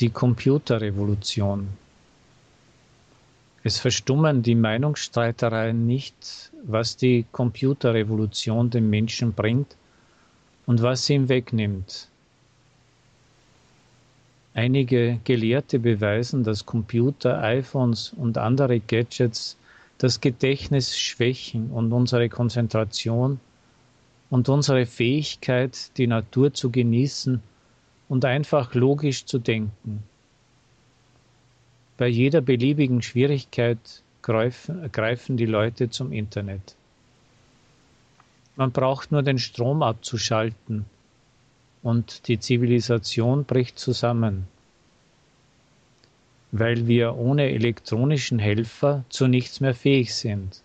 die Computerrevolution. Es verstummen die Meinungsstreitereien nicht, was die Computerrevolution dem Menschen bringt und was sie ihm wegnimmt. Einige Gelehrte beweisen, dass Computer, iPhones und andere Gadgets das Gedächtnis schwächen und unsere Konzentration und unsere Fähigkeit, die Natur zu genießen und einfach logisch zu denken. Bei jeder beliebigen Schwierigkeit greifen, greifen die Leute zum Internet. Man braucht nur den Strom abzuschalten und die Zivilisation bricht zusammen, weil wir ohne elektronischen Helfer zu nichts mehr fähig sind.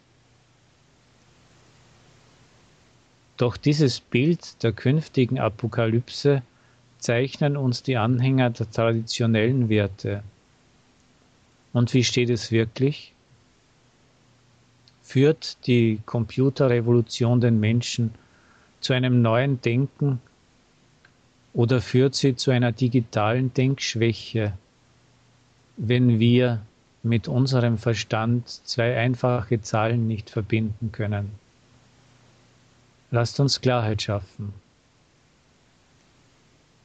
Doch dieses Bild der künftigen Apokalypse zeichnen uns die Anhänger der traditionellen Werte. Und wie steht es wirklich? Führt die Computerrevolution den Menschen zu einem neuen Denken oder führt sie zu einer digitalen Denkschwäche, wenn wir mit unserem Verstand zwei einfache Zahlen nicht verbinden können? Lasst uns Klarheit schaffen.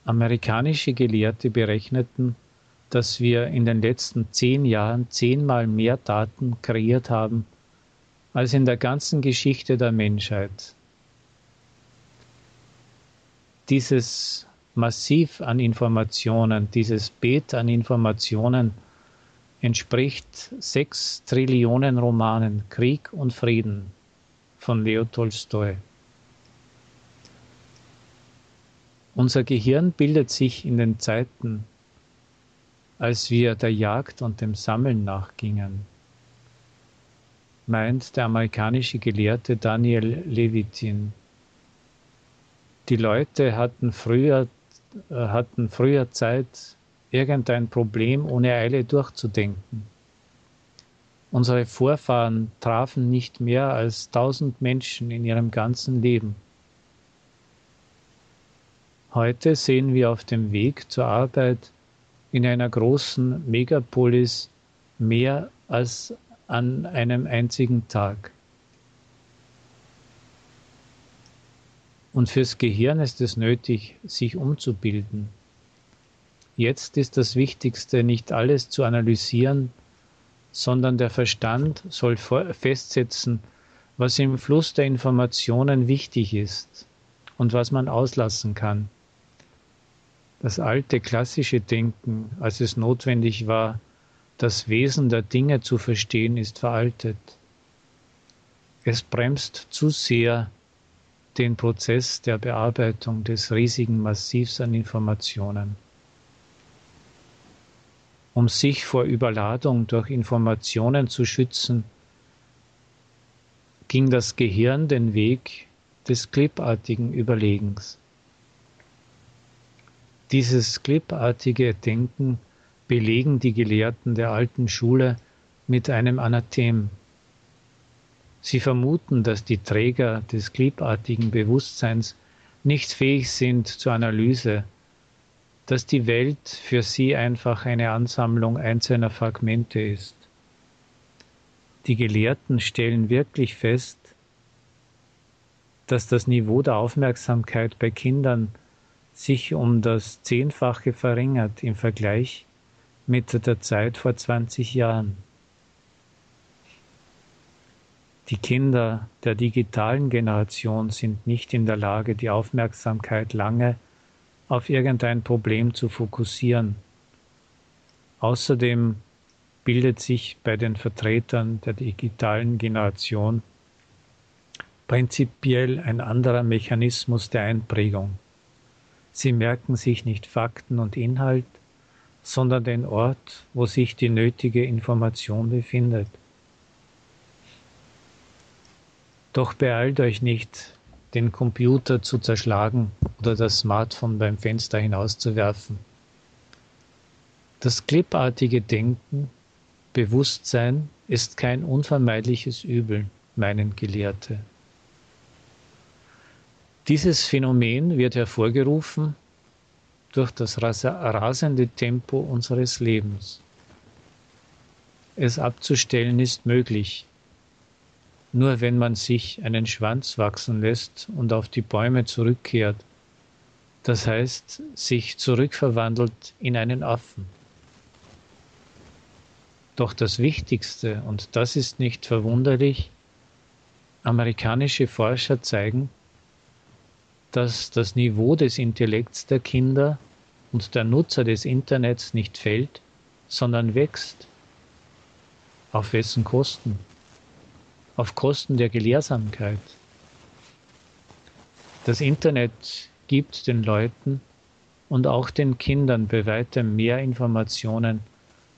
Amerikanische Gelehrte berechneten, dass wir in den letzten zehn Jahren zehnmal mehr Daten kreiert haben als in der ganzen Geschichte der Menschheit. Dieses Massiv an Informationen, dieses Beet an Informationen entspricht sechs Trillionen Romanen Krieg und Frieden von Leo Tolstoi. Unser Gehirn bildet sich in den Zeiten als wir der Jagd und dem Sammeln nachgingen, meint der amerikanische Gelehrte Daniel Levitin. Die Leute hatten früher, äh, hatten früher Zeit, irgendein Problem ohne Eile durchzudenken. Unsere Vorfahren trafen nicht mehr als tausend Menschen in ihrem ganzen Leben. Heute sehen wir auf dem Weg zur Arbeit in einer großen Megapolis mehr als an einem einzigen Tag. Und fürs Gehirn ist es nötig, sich umzubilden. Jetzt ist das Wichtigste, nicht alles zu analysieren, sondern der Verstand soll festsetzen, was im Fluss der Informationen wichtig ist und was man auslassen kann. Das alte klassische Denken, als es notwendig war, das Wesen der Dinge zu verstehen, ist veraltet. Es bremst zu sehr den Prozess der Bearbeitung des riesigen Massivs an Informationen. Um sich vor Überladung durch Informationen zu schützen, ging das Gehirn den Weg des clipartigen Überlegens. Dieses clipartige Denken belegen die Gelehrten der alten Schule mit einem Anathem. Sie vermuten, dass die Träger des clipartigen Bewusstseins nicht fähig sind zur Analyse, dass die Welt für sie einfach eine Ansammlung einzelner Fragmente ist. Die Gelehrten stellen wirklich fest, dass das Niveau der Aufmerksamkeit bei Kindern sich um das Zehnfache verringert im Vergleich mit der Zeit vor 20 Jahren. Die Kinder der digitalen Generation sind nicht in der Lage, die Aufmerksamkeit lange auf irgendein Problem zu fokussieren. Außerdem bildet sich bei den Vertretern der digitalen Generation prinzipiell ein anderer Mechanismus der Einprägung. Sie merken sich nicht Fakten und Inhalt, sondern den Ort, wo sich die nötige Information befindet. Doch beeilt euch nicht, den Computer zu zerschlagen oder das Smartphone beim Fenster hinauszuwerfen. Das clipartige Denken, Bewusstsein ist kein unvermeidliches Übel, meinen Gelehrte. Dieses Phänomen wird hervorgerufen, durch das rasende Tempo unseres Lebens. Es abzustellen ist möglich, nur wenn man sich einen Schwanz wachsen lässt und auf die Bäume zurückkehrt, das heißt sich zurückverwandelt in einen Affen. Doch das Wichtigste, und das ist nicht verwunderlich, amerikanische Forscher zeigen, dass das Niveau des Intellekts der Kinder und der Nutzer des Internets nicht fällt, sondern wächst. Auf wessen Kosten? Auf Kosten der Gelehrsamkeit. Das Internet gibt den Leuten und auch den Kindern bei weitem mehr Informationen,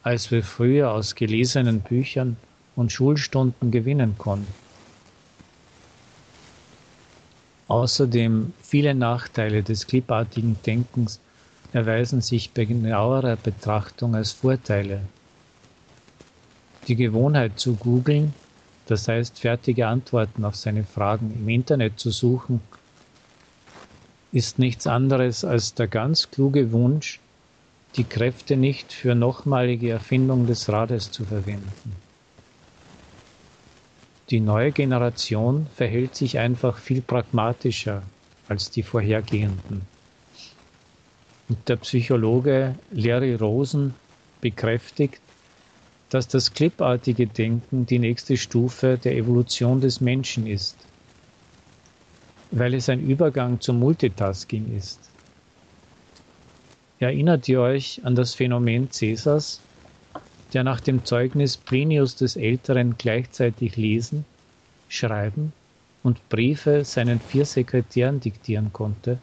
als wir früher aus gelesenen Büchern und Schulstunden gewinnen konnten. Außerdem viele Nachteile des clipartigen Denkens erweisen sich bei genauerer Betrachtung als Vorteile. Die Gewohnheit zu googeln, das heißt fertige Antworten auf seine Fragen im Internet zu suchen, ist nichts anderes als der ganz kluge Wunsch, die Kräfte nicht für nochmalige Erfindung des Rades zu verwenden. Die neue Generation verhält sich einfach viel pragmatischer als die vorhergehenden. Und der Psychologe Larry Rosen bekräftigt, dass das clipartige Denken die nächste Stufe der Evolution des Menschen ist, weil es ein Übergang zum Multitasking ist. Erinnert ihr euch an das Phänomen Cäsars, der nach dem Zeugnis Plinius des Älteren gleichzeitig lesen, schreiben und Briefe seinen vier Sekretären diktieren konnte?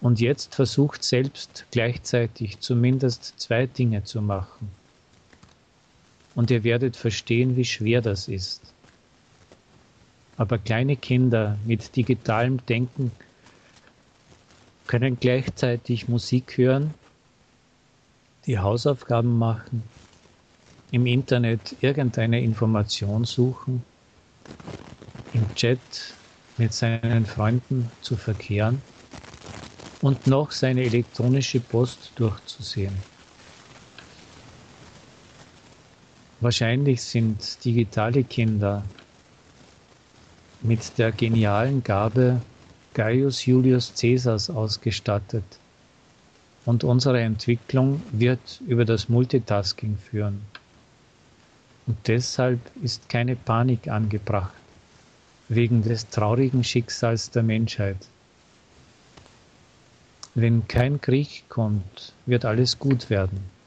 Und jetzt versucht selbst gleichzeitig zumindest zwei Dinge zu machen. Und ihr werdet verstehen, wie schwer das ist. Aber kleine Kinder mit digitalem Denken können gleichzeitig Musik hören die Hausaufgaben machen, im Internet irgendeine Information suchen, im Chat mit seinen Freunden zu verkehren und noch seine elektronische Post durchzusehen. Wahrscheinlich sind digitale Kinder mit der genialen Gabe Gaius Julius Caesars ausgestattet, und unsere Entwicklung wird über das Multitasking führen. Und deshalb ist keine Panik angebracht wegen des traurigen Schicksals der Menschheit. Wenn kein Krieg kommt, wird alles gut werden.